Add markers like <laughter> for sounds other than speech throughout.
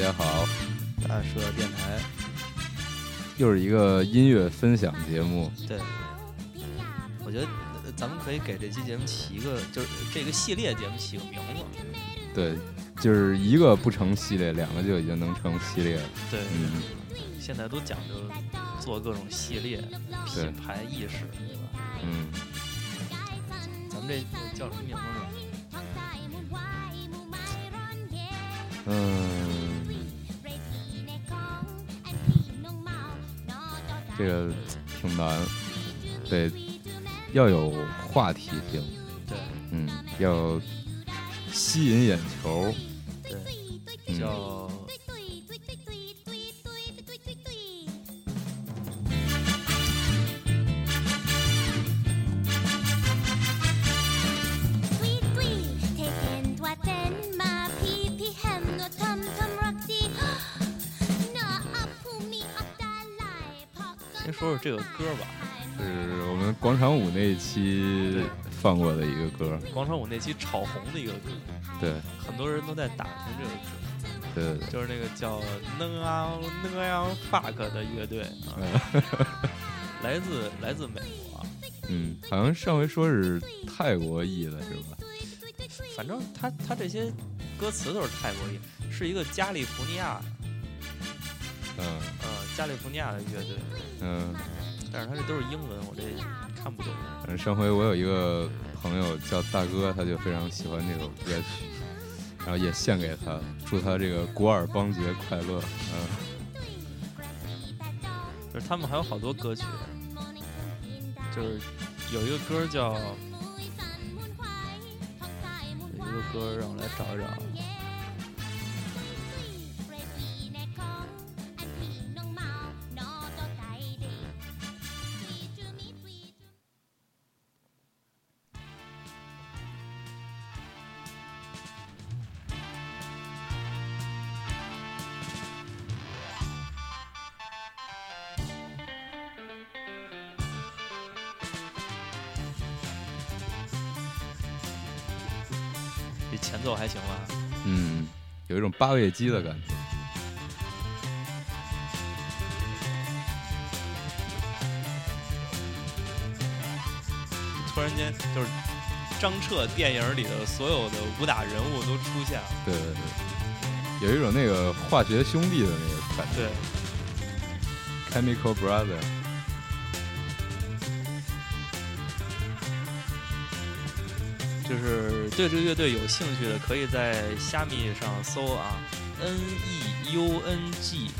家好，大社电台，又是一个音乐分享节目。对，我觉得呃咱们可以给这期节目起一个，就是这个系列节目起个名字。对，就是一个不成系列，两个就已经能成系列了。对，嗯，现在都讲究做各种系列，品牌意识，对吧？嗯，咱们这叫什么名字呢？嗯，这个挺难，得要有话题性，对。嗯，要吸引眼球，对，嗯。叫说说这个歌吧。是我们广场舞那一期放过的一个歌，广场舞那期炒红的一个歌，对，很多人都在打听这个歌，对对对，就是那个叫 n a n a Fuck 的乐队啊，嗯。来自来自美国啊，嗯，好像上回说是泰国裔的是吧？反正他他这些歌词都是泰国裔，是一个加利福尼亚嗯。呃加利福尼亚的乐队，嗯，但是他这都是英文，我这看不懂。反正上回我有一个朋友叫大哥，他就非常喜欢这首歌曲，然后也献给他，祝他这个古尔邦节快乐。嗯，就是他们还有好多歌曲，就是有一个歌叫有一个歌让我来找一找，前奏还行吧？嗯，有一种八位机的感觉。突然间就是张彻电影里的所有的武打人物都出现了，对对对，有一种那个化学兄弟的那个感觉。对，Chemical Brother。对这个乐队有兴趣的，可以在虾米上搜啊，N E U N G，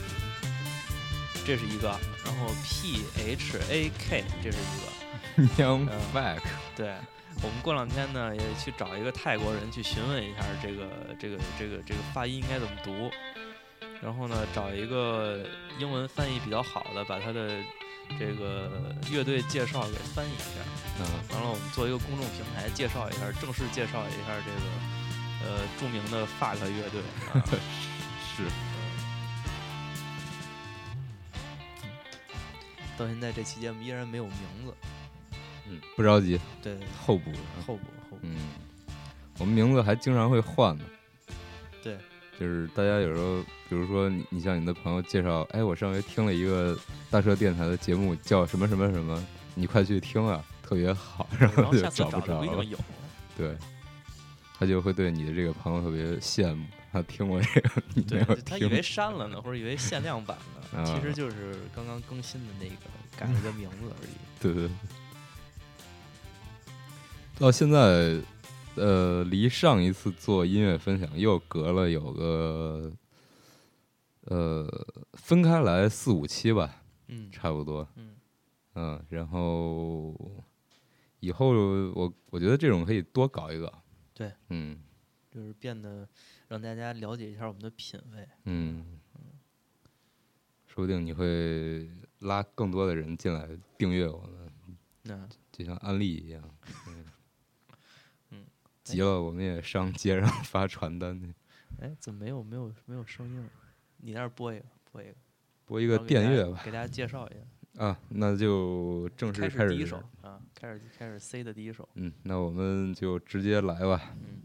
这是一个，然后 P H A K 这是一个。<laughs> Young 嗯 Back，对，我们过两天呢也去找一个泰国人去询问一下这个这个这个这个发音应该怎么读，然后呢找一个英文翻译比较好的，把他的这个乐队介绍给翻译一下。嗯，完了，我们做一个公众平台，介绍一下，正式介绍一下这个呃著名的 FUCK 乐队啊。<laughs> 是，到现在这期节目依然没有名字，嗯，不着急，对，后补。后补后补，嗯，我们名字还经常会换呢。对，就是大家有时候，比如说你，你向你的朋友介绍，哎，我上回听了一个大车电台的节目，叫什么什么什么，你快去听啊，特别好，然然后就找找不着。对，他就会对你的这个朋友特别羡慕，他听过这个，你没对有，他以。为删了呢，或者以为限量版的，<laughs> 啊其实就是刚刚更新的那个改了个名字而已。<laughs> 对对对。到现在，呃，离上一次做音乐分享又隔了有个，呃，分开来四五期吧，嗯差不多。嗯，嗯，然后以后我我觉得这种可以多搞一个。对，嗯就是变得让大家了解一下我们的品味。嗯，说不定你会拉更多的人进来订阅我们，那就像安利一样。嗯嗯，急了我们也上街上发传单去，哎，怎么没有没有没有声音了？你那儿播一个，播一个，播一个电乐吧。给大家介绍一下。啊，那就正式开开始始第一首啊，开始开始 C 的第一首。嗯，那我们就直接来吧。嗯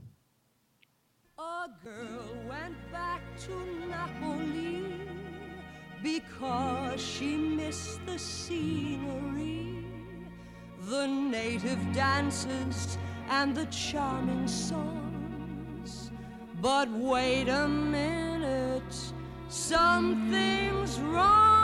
，A girl went back to Nahu because she missed the scenery, the native dances, and the charming songs. But wait a minute, something's wrong.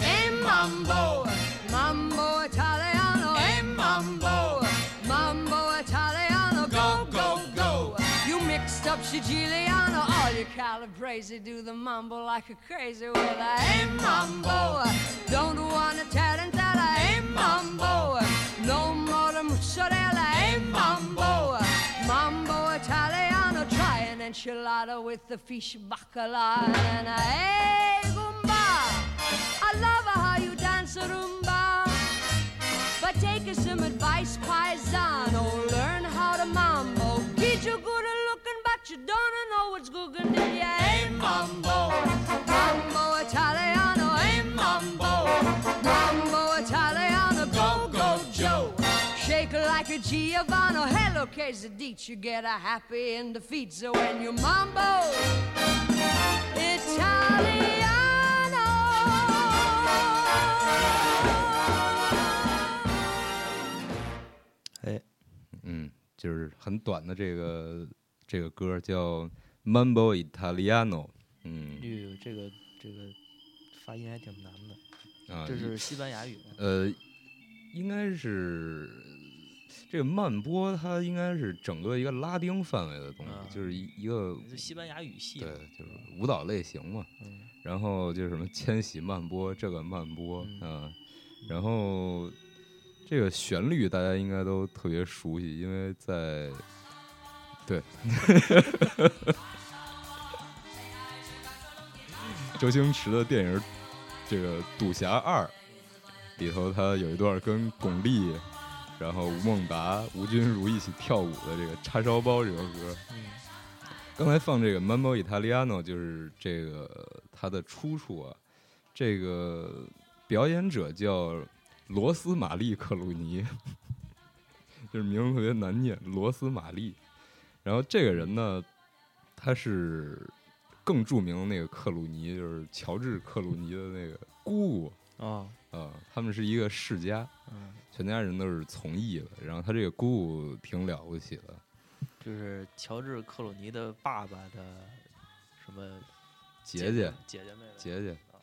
Hey, mambo, mambo Italiano, hey, mambo, mambo Italiano, go, go, go. You mixed up Siciliano, all you Calabrese do the mambo like a crazy with I hey, mambo. Don't want a I ain't mambo. No more than mozzarella, hey, mambo. Mambo Italiano, try an enchilada with the fish bacala and a hey, gumba. I love how you dance a rumba. But take some advice, paisano. Learn how to mambo. Get you good at looking, but you don't know what's cooking. Did ya? Hey, mambo. Mambo Italiano. Hey, mambo. Mambo Italiano. Go, go, Joe. Shake like a Giovanni. Hello, Quesadilla. You get a happy in the feet. So when you mambo, Italiano. 哎，嗯，就是很短的这个 这个歌叫 Mambo Italiano，嗯。哟，这个这个发音还挺难的，啊，这是西班牙语吗？呃，应该是这个慢波，它应该是整个一个拉丁范围的东西，啊。就是一一个这西班牙语系对，，就是舞蹈类型嘛。嗯。然后就是什么千禧慢波，这个慢波，嗯。嗯，然后这个旋律大家应该都特别熟悉，因为在对 <laughs> 周星驰的电影这个《赌侠二》里头，他有一段跟巩俐，然后吴孟达、吴君如一起跳舞的这个叉烧包这首歌。嗯刚才放这个 Mambo Italiano 就是这个它的出处啊，这个表演者叫罗斯玛丽克鲁尼，<laughs> 就是名字特别难念，罗斯玛丽。然后这个人呢，他是更著名的那个克鲁尼，就是乔治克鲁尼的那个姑姑 <laughs> 哦，啊、他们是一个世家，嗯，全家人都是从艺的。然后他这个姑姑挺了不起的，就是乔治克鲁尼的爸爸的什么姐姐姐姐妹妹姐姐啊，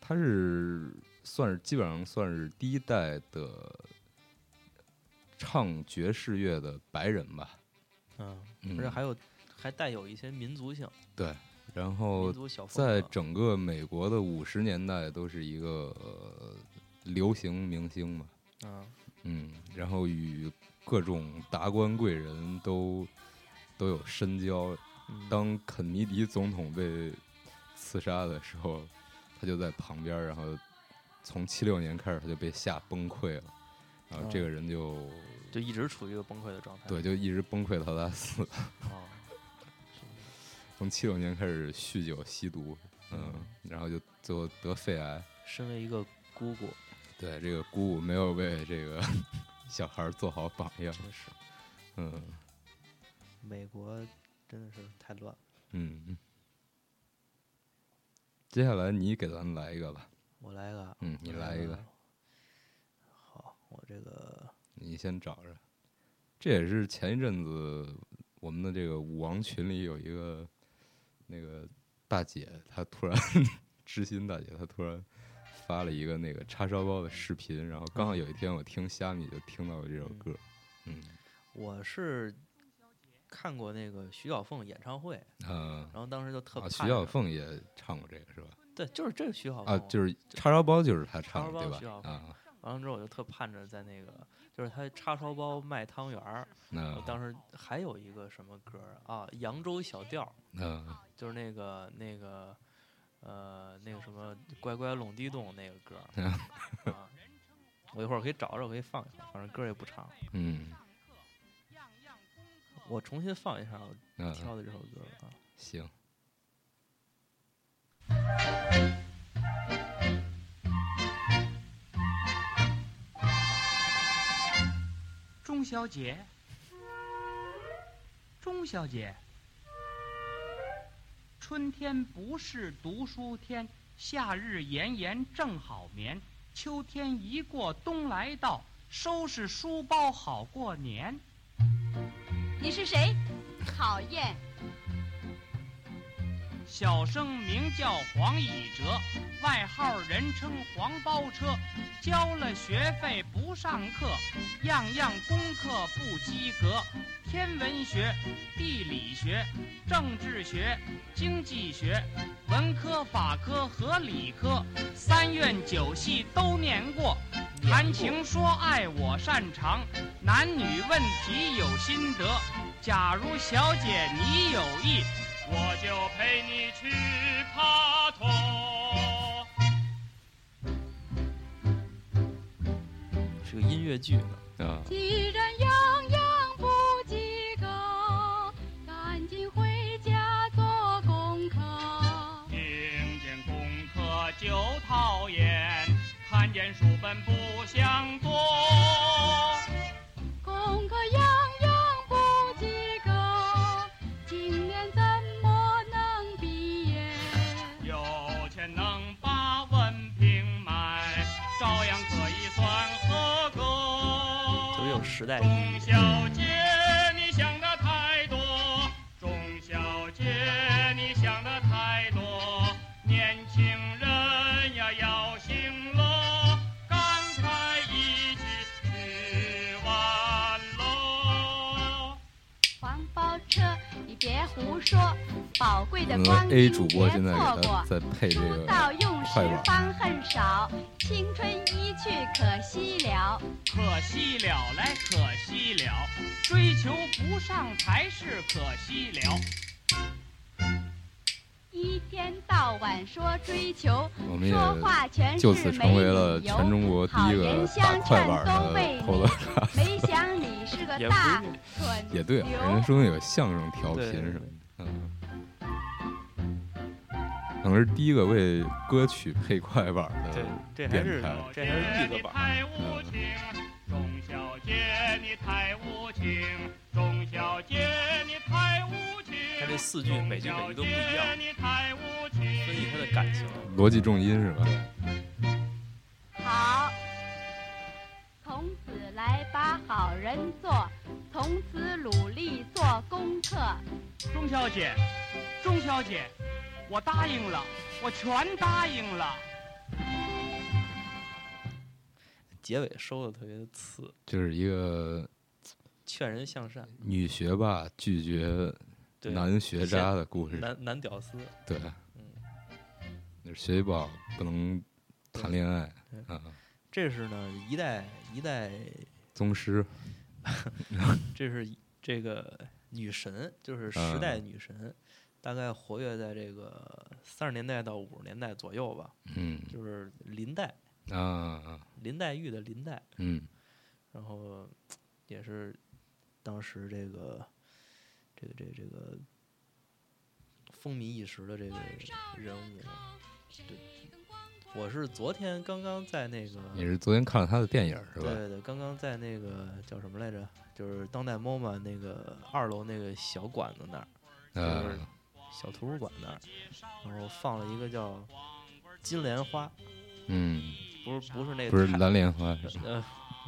他是算是基本上算是第一代的唱爵士乐的白人吧，嗯，嗯而且还有还带有一些民族性，对，然后在整个美国的五十年代都是一个、呃流行明星嘛，嗯。嗯，然后与各种达官贵人都都有深交。嗯。当肯尼迪总统被刺杀的时候，他就在旁边，然后从七六年开始他就被吓崩溃了，然后这哦个人就、就一直处于一个崩溃的状态。对，就一直崩溃到他死，哦，<laughs> 从七六年开始酗酒吸毒，嗯，然后就最后得肺癌。身为一个姑姑，对，这个姑姑没有为这个 <laughs> 小孩做好榜样，真是嗯美国真的是太乱了。嗯。接下来你给咱们来一个吧，我来一个，嗯，你来一个。好，我这个你先找着。这也是前一阵子我们的这个舞王群里有一个那个大姐，她突然知心大姐，她突然发了一个那个叉烧包的视频，然后刚好有一天我听虾米就听到了这首歌，嗯。我是看过那个徐小凤演唱会，嗯然后当时就特啊，徐小凤也唱过这个是吧？对，就是这个徐小凤啊，就是叉烧包就是她唱的对吧啊，完了之后我就特盼着在那个，就是他叉烧包卖汤圆儿，<laughs> 那我当时还有一个什么歌儿啊，扬州小调儿，那就是那个那个呃那个什么乖乖隆地咚那个歌儿啊，我一会儿可以找找，可以放一放，反正歌儿也不长，嗯。我重新放一下我嗯。挑的这首歌啊。行，小小姐，钟小姐，春天不是读书天，夏日炎炎正好眠，秋天一过冬来到，收拾书包好过年。你是谁？讨厌！小生名叫黄以哲，外号人称黄包车。交了学费不上课，样样功课不及格。天文学、地理学、政治学、经济学、文科、法科和理科，三院九系都念过。谈情说爱我擅长，男女问题有心得。假如小姐你有意。我就陪你去爬托。是个音乐剧呢。啊，既然样样不及格，赶紧回家做功课。听见功课就讨厌，看见书本不想时代意钟。小姐，你想的太多。钟小姐，你想的太多。年轻人呀，要醒了，赶快一起去玩喽。黄包车，你别胡说，宝贵的光阴别错过。在配这个到用时快板方恨少，青春可惜了。可惜了来，可惜了，追求不上才是可惜了。一天到晚说追求，我们也说话全就是此没成为了理由全中国第好一个打人相快劝都板 <laughs> 的为头你。没想你是个大蠢也对啊，人家说那有相声调频对什么的，嗯，可能是第一个为歌曲配快板的，这还是电台。这还是绿你个板儿。太无情，钟小姐你太无情，钟小姐你太无情。它这四句每句每句都不一样钟小姐你太无情。分析他的感情。逻辑重音是吧？好，从此来把好人做，从此努力做功课。钟小姐，钟小姐，我答应了，我全答应了。结尾收的特别的次，就是一个劝人向善，女学霸拒绝，男学渣的故事，男男屌丝，对，嗯，就是学习不好不能谈恋爱。啊，这是呢一代一代，宗师。<laughs> 这是这个女神，就是时嗯代女神，大概活跃在这个三十年代到五十年代左右吧，嗯就是林黛，啊啊林黛玉的林黛，嗯然后也是当时这个这个这个这个风靡一时的这个人物。对，我是昨天刚刚在那个，你是昨天看了他的电影是吧？对对对，刚刚在那个叫什么来着？就是当代 MoMA 那个二楼那个小馆子那儿，就是啊小图书馆那儿，然后放了一个叫金莲花，嗯，不是不是那个不是蓝莲花是吧？呃，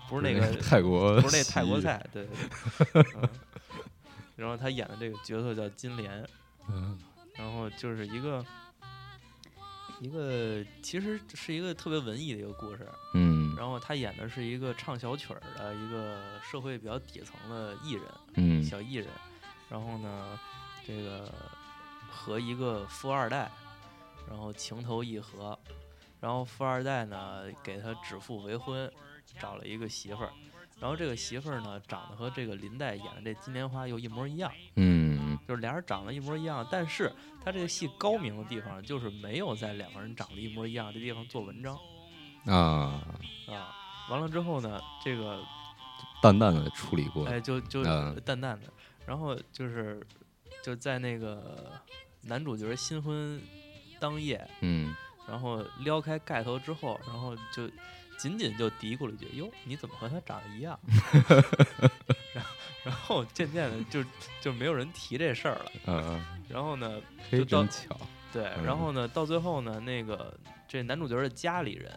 不是那个泰国，不是那泰国，菜，对对对。嗯 <laughs> 然后他演的这个角色叫金莲，嗯然后就是一个一个其实是一个特别文艺的一个故事。嗯然后他演的是一个唱小曲儿的一个社会比较底层的艺人，嗯小艺人。然后呢，这个和一个富二代，然后情投意合。然后富二代呢给他指腹为婚，找了一个媳妇儿。然后这个媳妇儿呢长得和这个林黛演的这金莲花又一模一样，嗯就是俩人长得一模一样。但是他这个戏高明的地方就是没有在两个人长得一模一样的地方做文章啊，啊。完了之后呢，这个淡淡的处理过，哎，就就嗯淡淡的，然后就是就在那个男主角新婚当夜，嗯然后撩开盖头之后，然后就仅仅就嘀咕了一句：“哟，你怎么和他长得一样？” <laughs> 然后然后渐渐的就就没有人提这事儿了。嗯，然后呢，就到真巧，对，嗯然后呢，到最后呢，那个这男主角的家里人，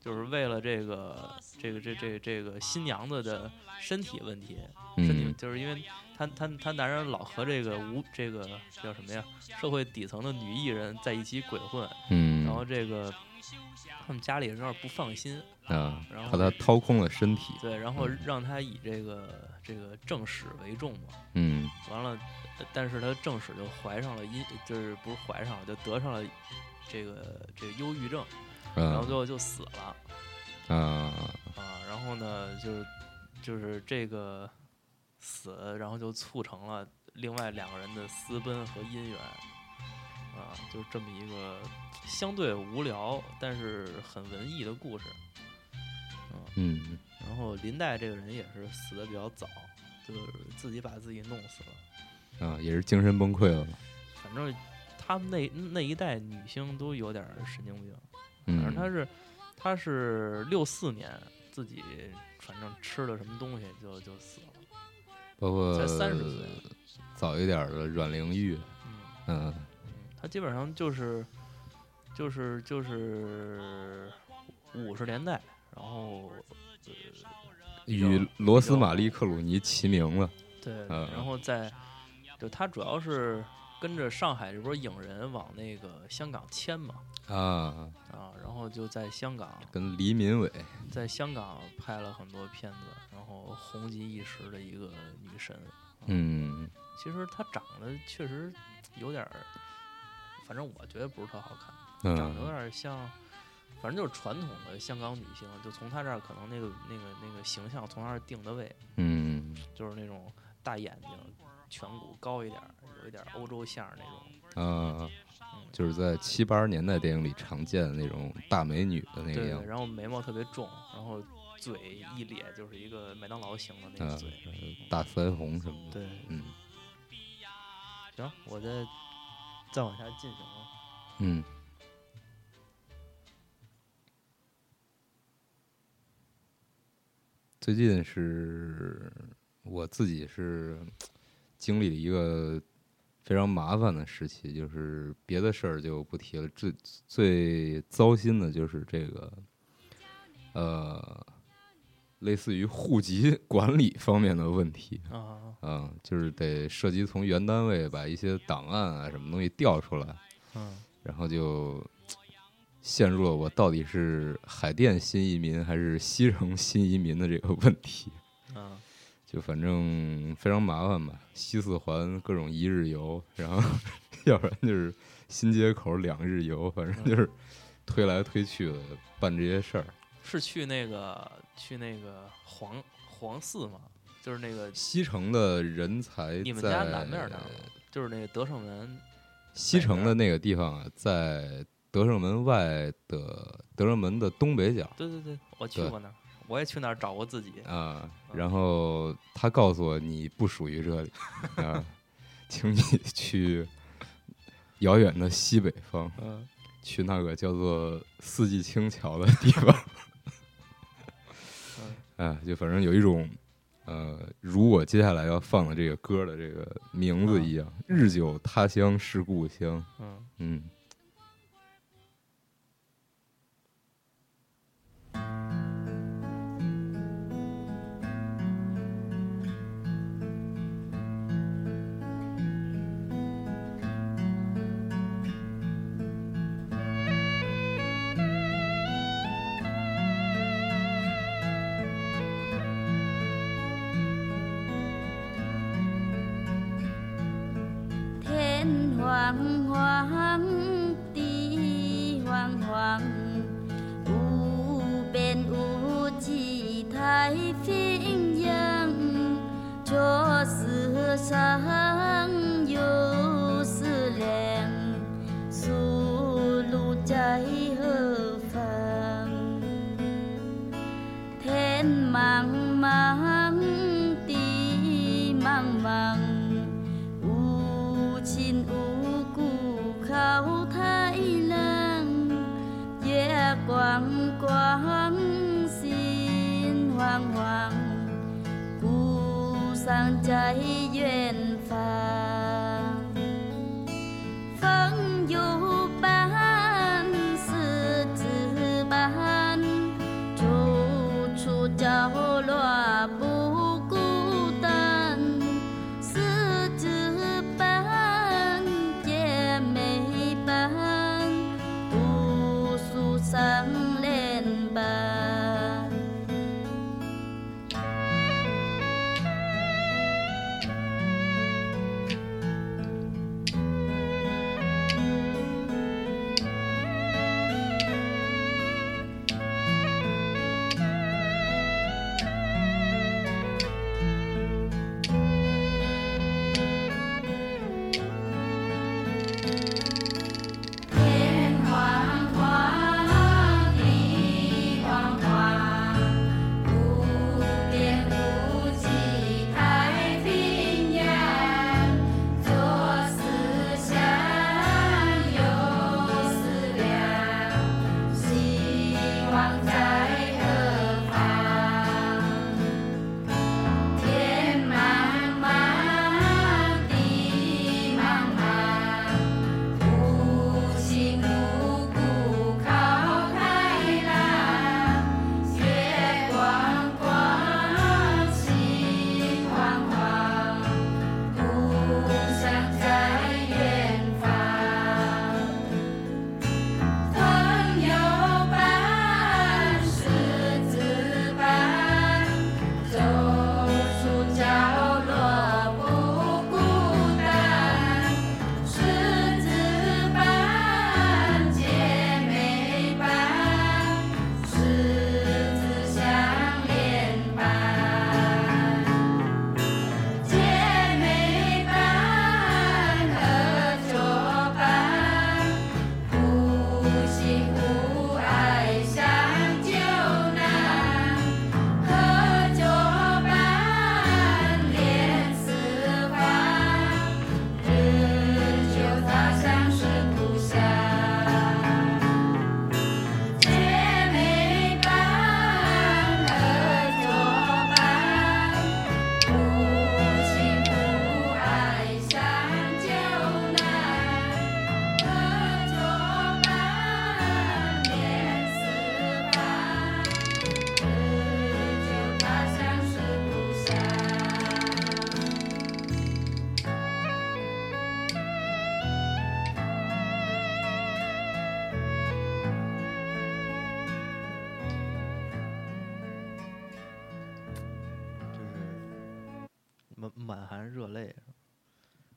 就是为了这个这个这这这个新娘子的身体问题，身体嗯。就是因为他他他男人老和这个无这个叫什么呀，社会底层的女艺人在一起鬼混，嗯，然后这个他们家里人有点不放心，啊，然后怕他掏空了身体，对，然后嗯。让他以这个这个正史为重嘛，嗯。完了，呃但是他正史就怀上了阴，就是不是怀上了，就得上了这个这个忧郁症，然后啊最后就死了啊，啊。然后呢，就是就是这个死，然后就促成了另外两个人的私奔和姻缘啊，就是这么一个相对无聊但是很文艺的故事。啊嗯然后林黛这个人也是死的比较早，就是自己把自己弄死了。啊，也是精神崩溃了吧，反正他们那那一代女星都有点儿神经病。反嗯，正他是他是六四年自己反正吃了什么东西就就死了。包括才30岁早一点儿的阮玲玉，嗯，嗯她基本上就是就是就是五十年代，然后呃与罗斯玛丽克鲁尼齐名了，对，嗯然后在就他主要是跟着上海这波影人往那个香港迁嘛啊，啊，然后就在香港跟黎民伟，在香港拍了很多片子，然后红极一时的一个女神。嗯其实她长得确实有点儿，反正我觉得不是特好看，长得有嗯点儿像，反正就是传统的香港女星，就从她这儿可能那个那个那个形象从她这儿定的位，嗯就是那种大眼睛，颧骨高一点儿，有一点欧洲相儿那种。啊，嗯，就是在七八十年代电影里常见的那种大美女的那个样子，然后眉毛特别重，然后嘴一咧就是一个麦当劳型的那啊个嘴。，大腮红什么的，对，嗯行，我再再往下进行啊。嗯最近是我自己是经历了一个非常麻烦的时期，就是别的事儿就不提了，最最糟心的就是这个，呃，类似于户籍 <laughs> 管理方面的问题。啊，嗯，就是得涉及从原单位把一些档案啊什么东西调出来，嗯然后就 <tsk> 陷入了我到底是海淀新移民还是西城新移民的这个问题。嗯就反正非常麻烦吧，西四环各种一日游，然后 <laughs> 要不然就是新街口两日游，反正就是推来推去的办这些事儿。是去那个去那个黄黄寺吗？就是那个西城的人才你们家南面那儿吗？就是那个德胜门。西城的那个地方啊，在德胜门外的德胜门的东北角对对对，我去过那儿，我也去那儿找过自己。啊。然后他告诉我你不属于这里 <laughs> 啊，请你去遥远的西北方，嗯，去那个叫做四季青桥的地方。<laughs> 嗯哎，就反正有一种。呃，如我接下来要放的这个歌的这个名字一样，日久他乡是故乡。嗯嗯，惶惶，故乡在远方。风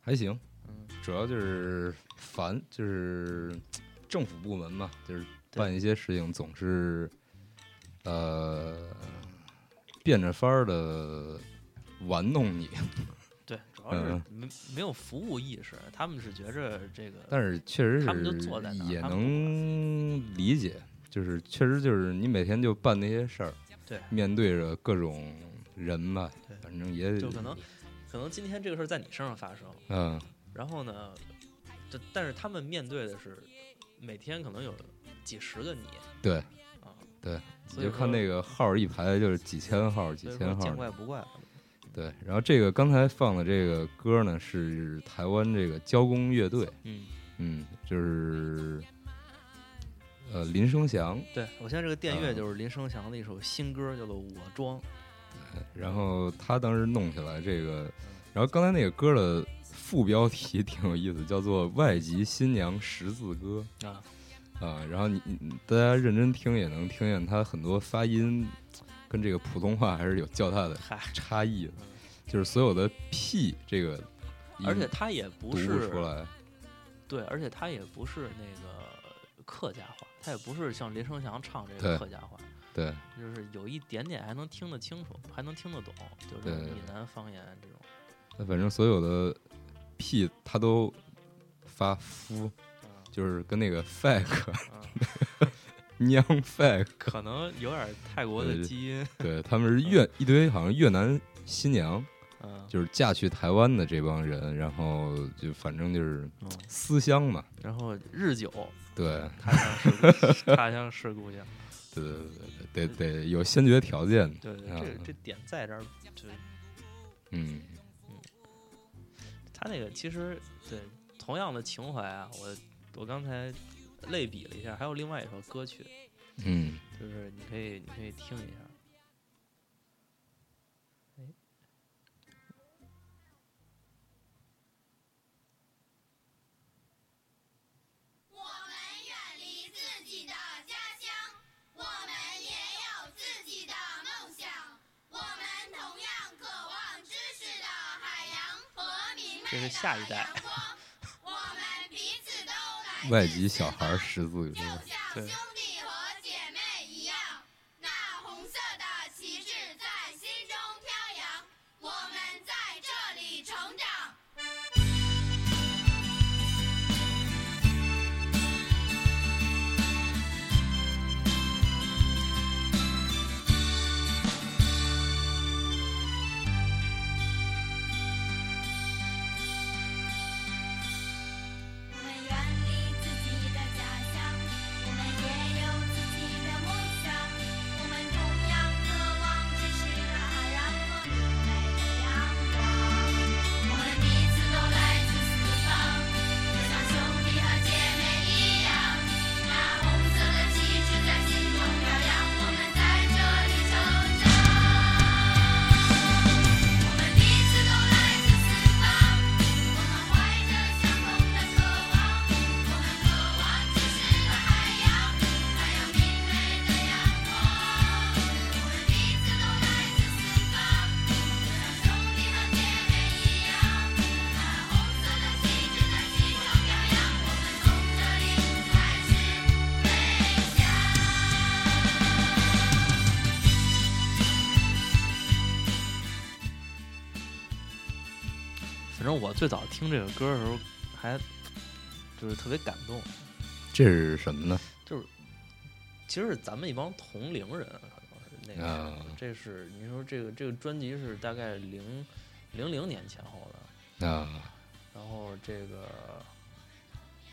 还行，嗯，主要就是烦，就是政府部门嘛，就是办一些事情总是呃变着法儿的玩弄你，对，主 <laughs> 要是嗯。没没有服务意识，他们是觉着这个，但是确实他们就是坐在那儿也能理解，就是确实就是你每天就办那些事儿，对面对着各种人吧，反正也就可能可能今天这个事儿在你身上发生，嗯然后呢，这但是他们面对的是每天可能有几十个你对啊，对，你就看那个号儿一排就是几千号几千号见怪不怪了。对，然后这个刚才放的这个歌呢，是台湾这个交工乐队，嗯，嗯，就是呃林生祥，对我现在这个电乐嗯就是林生祥的一首新歌，叫做《我装》。然后他当时弄起来这个，然后刚才那个歌的副标题挺有意思，叫做《外籍新娘十字歌啊，》啊，然后你你大家认真听也能听见他很多发音跟这个普通话还是有较大的，差异的嗯，就是所有的 p 这个而且他也不是出来，对，而且他也不是那个客家话，他也不是像林生祥唱这个客家话，对。就是有一点点还能听得清楚，还能听得懂，就是闽南方言这种。那反正所有的屁他都发夫，嗯就是跟那个 fake 嗯，<laughs> 娘 fake，<laughs> 可能有点泰国的基因。对他们是越一堆好像越南新娘，嗯，就是嫁去台湾的这帮人，然后就反正就是嗯思乡嘛，然后日久对他乡是故他乡是故乡，对对对对，得得有先决条件，对对，啊这这点在这儿，就嗯他那个其实对同样的情怀啊，我我刚才类比了一下，还有另外一首歌曲，嗯，就是你可以你可以听一下。下一代阳光。<laughs> 我们彼此都来外籍小孩儿识字就歌，像对我最早听这个歌的时候，还就是特别感动，这是什么呢？就是其实是咱们一帮同龄人，可能是那个时候啊这是你说这个这个专辑是大概零零零年前后的，啊，然后这个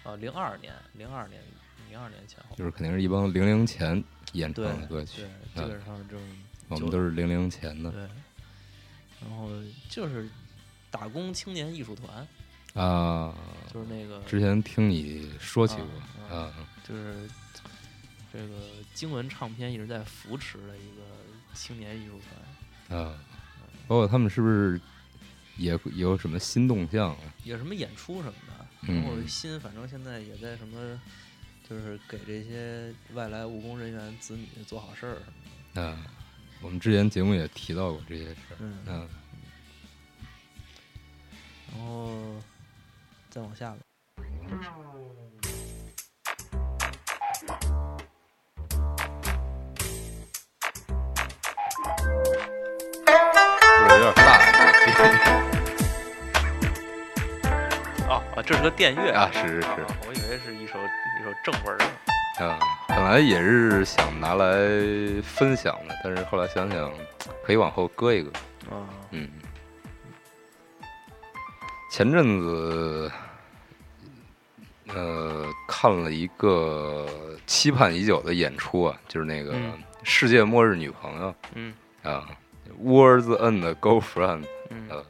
啊零二年零二年零二年前后，就是肯定是一帮零零前演唱的歌曲对，，基嗯本上这种我们都是零零前的对，然后就是打工青年艺术团，啊。就是那个之前听你说起啊过啊，就是这个经文唱片一直在扶持的一个青年艺术团，啊，包括他们是不是也有什么新动向啊？有什么演出什么的，嗯。然后新反正现在也在什么，就是给这些外来务工人员子女做好事儿什么的。啊，我们之前节目也提到过这些事儿。嗯，嗯，然后再往下吧。有点大 <laughs> 这是个电乐啊？是是是啊我以为是一首一首正文呢。啊，本来也是想拿来分享的，但是后来想想，可以往后搁一搁。啊，嗯，前阵子，呃，看了一个期盼已久的演出啊，就是那个《嗯世界末日女朋友》嗯啊，《World's and Girlfriend》。嗯呃，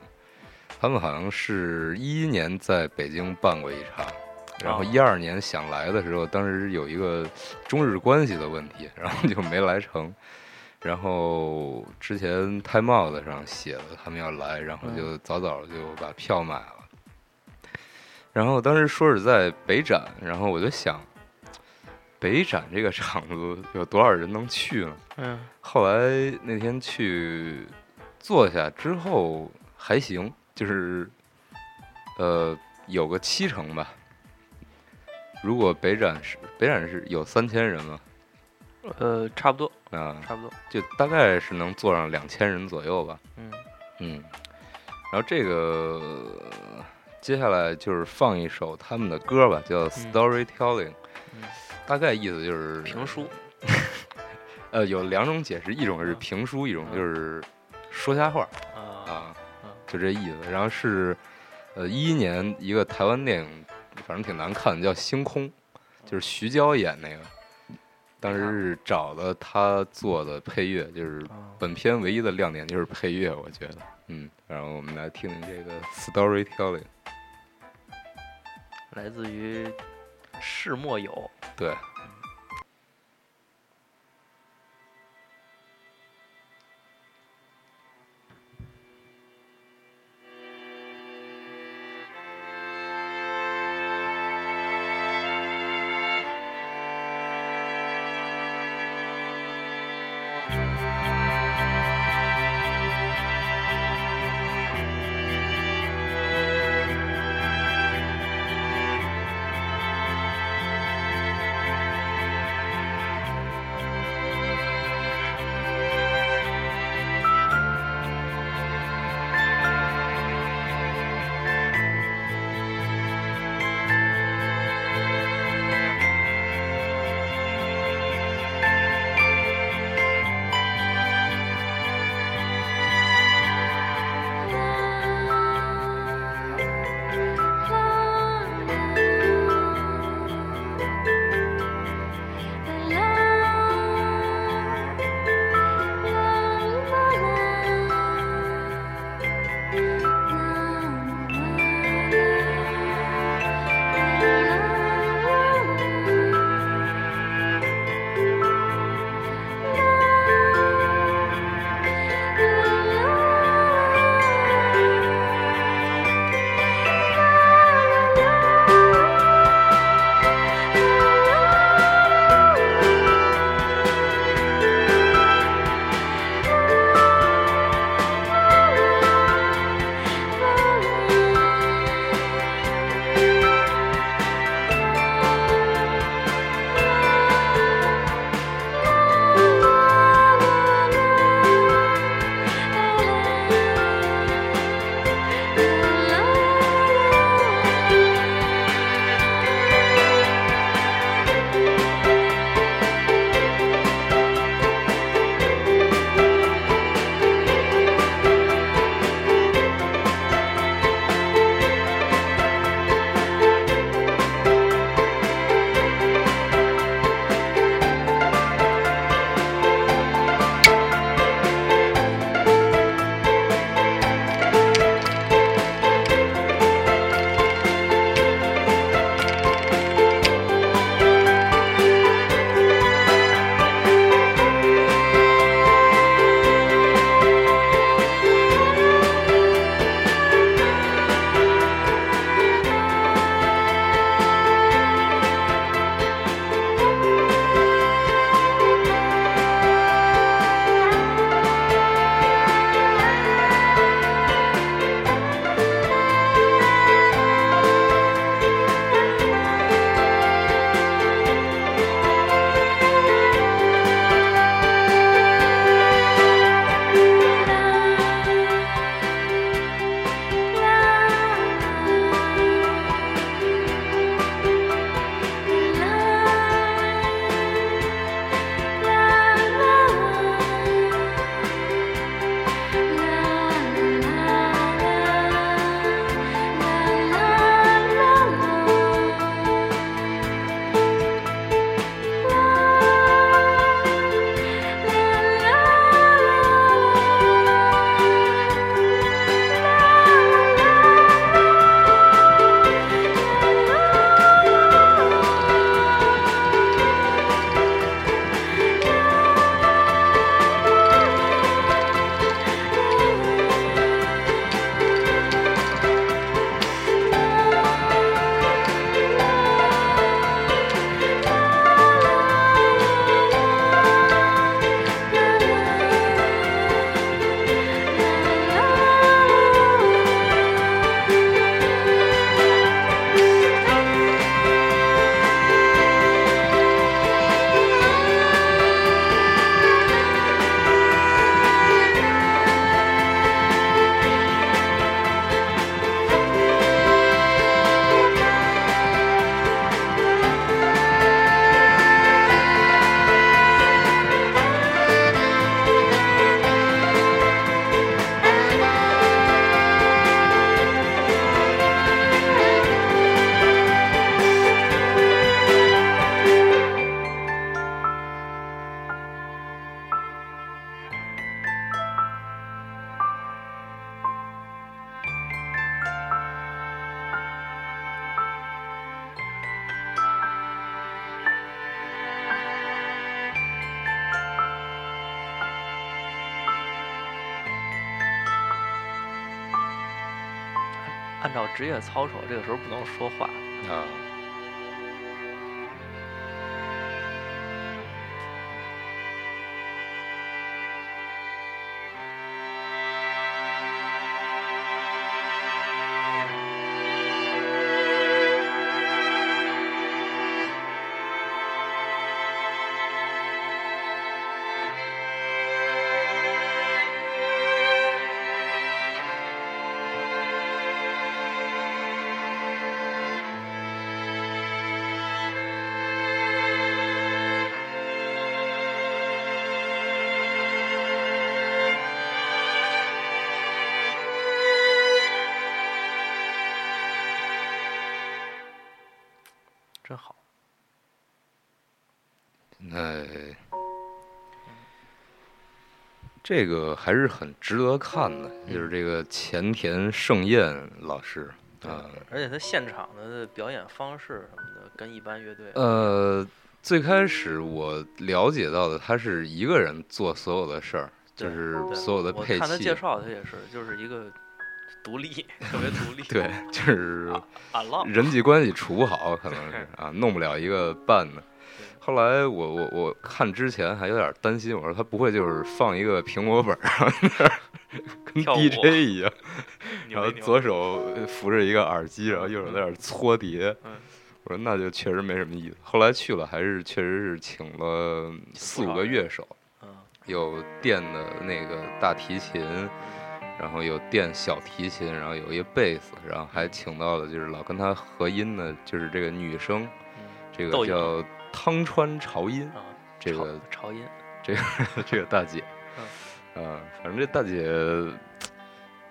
他们好像是一一年在北京办过一场，然后哦一二年想来的时候，当时有一个中日关系的问题，然后就没来成。然后之前 Time Out 上写了他们要来，然后就早早就把票买了。然后当时说是在北展，然后我就想，北展这个场子有多少人能去呢？嗯后来那天去坐下之后还行，就是呃有个七成吧。如果北展是北展是有三千人嘛，呃，差不多啊，差不多。就大概是能坐上两千人左右吧。嗯嗯，然后这个接下来就是放一首他们的歌吧，叫 Storytelling，、嗯大概意思就是评书。<laughs> 呃，有两种解释，一种是评书，一种就是说瞎话啊啊。就这意思。然后是呃一一年一个台湾电影，反正挺难看的，叫《星空》，就是徐娇演那个。当时是找了他做的配乐，就是啊本片唯一的亮点就是配乐，我觉得，嗯。然后我们来听听这个 storytelling，来自于世末友。对。操守，这个时候不能说话。啊，这个还是很值得看的，就是这个前田圣彦老师啊，而且他现场的表演方式什么的，跟一般乐队呃，最开始我了解到的，他是一个人做所有的事儿，就是所有的配我看他，介绍，他也是，就是一个独立，<laughs> 特别独立。对，就是。人际关系处不好，可能是 <laughs> 啊，弄不了一个伴呢。后来我我我看之前还有点担心，我说他不会就是放一个苹果本儿，然后那儿跟 DJ 一样，<laughs> 然后左手扶着一个耳机，然后右手在那儿搓碟。嗯我说那就确实没什么意思。后来去了，还是确实是请了四五个乐手，嗯有电的那个大提琴，然后有电小提琴，然后有一个贝斯，然后还请到了就是老跟他合音的，就是这个女生，嗯这个叫汤川朝音，啊，这个朝音，这个 <laughs> 这个大姐，啊，反正这大姐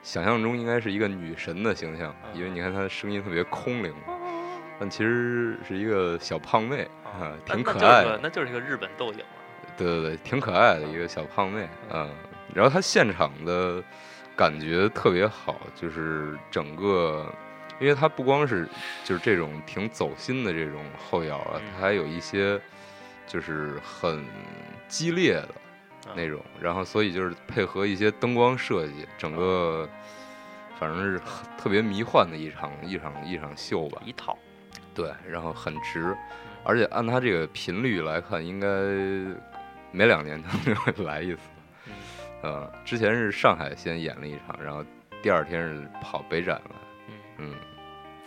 想象中应该是一个女神的形象，因为你看她的声音特别空灵，但其实是一个小胖妹啊，挺可爱的，那就是一个日本斗影嘛。对对对，挺可爱的一个小胖妹啊。然后她现场的感觉特别好，就是整个，因为它不光是就是这种挺走心的这种后摇啊，它还有一些就是很激烈的。啊那种，然后所以就是配合一些灯光设计，整个反正是很特别迷幻的一场一场一场秀吧。一套，对，然后很值，而且按它这个频率来看，应该每两年他们就会来一次。嗯呃，之前是上海先演了一场，然后第二天是跑北展了。嗯，嗯，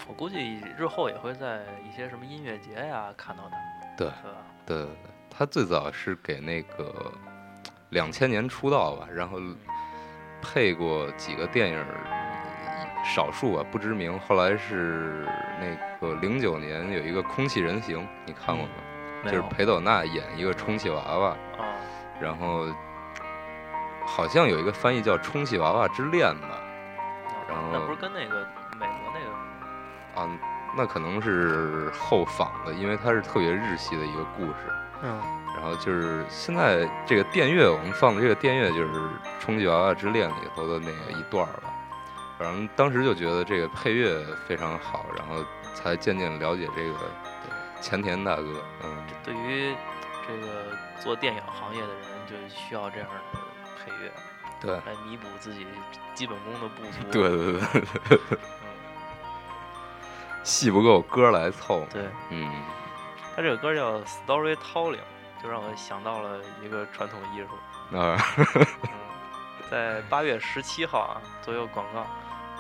我估计日后也会在一些什么音乐节呀看到他，对？对对对，他最早是给那个两千年出道吧，然后配过几个电影，少数啊不知名。后来是那个零九年有一个《空气人形》，你看过吗？就是裴斗娜演一个充气娃娃，啊，然后好像有一个翻译叫《充气娃娃之恋》吧。然后那不是跟那个美国那个啊，那可能是后仿的，因为它是特别日系的一个故事。嗯然后就是现在这个电乐，我们放的这个电乐就是《充气娃娃之恋》里头的那个一段儿吧。反正当时就觉得这个配乐非常好，然后才渐渐了解这个前田大哥。嗯，对于这个做电影行业的人，就需要这样的配乐对，来弥补自己基本功的不足。对对对，嗯，戏不够歌来凑。对，嗯，他这个歌叫 Storytelling，就让我想到了一个传统艺术。啊，<laughs> 嗯，在八月十七号啊，做一个广告。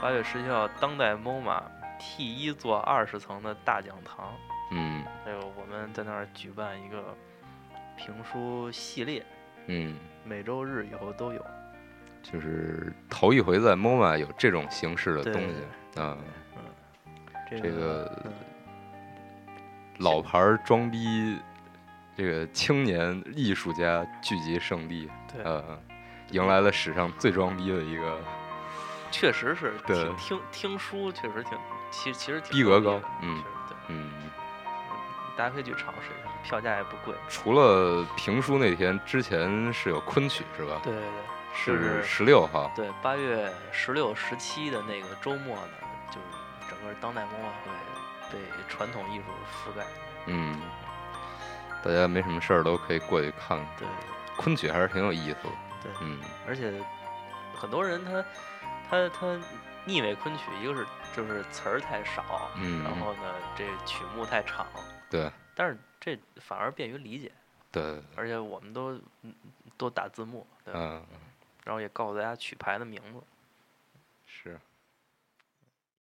八月十七号，当代 MoMA T 一座二十层的大讲堂，嗯还有我们在那儿举办一个评书系列，嗯，每周日以后都有。就是头一回在 MoMA 有这种形式的东西啊，这这个嗯老牌儿装逼，这个青年艺术家聚集圣地，对，呃，迎来了史上最装逼的一个确实是对听听听书，确实挺，其其实挺逼格高嗯对，嗯。大家可以去尝试一下，票价也不贵。除了评书那天，之前是有昆曲是吧？对对对，是十六号。对，八月十六、十七的那个周末呢，就是整个当代文化会被传统艺术覆盖。嗯，大家没什么事儿都可以过去看看。对昆曲还是挺有意思的。对，嗯而且很多人他他他腻味昆曲，一个是就是词儿太少，嗯然后呢这曲目太长，对但是这反而便于理解，对对对，而且我们都嗯都打字幕，对然后也告诉大家曲牌的名字。是。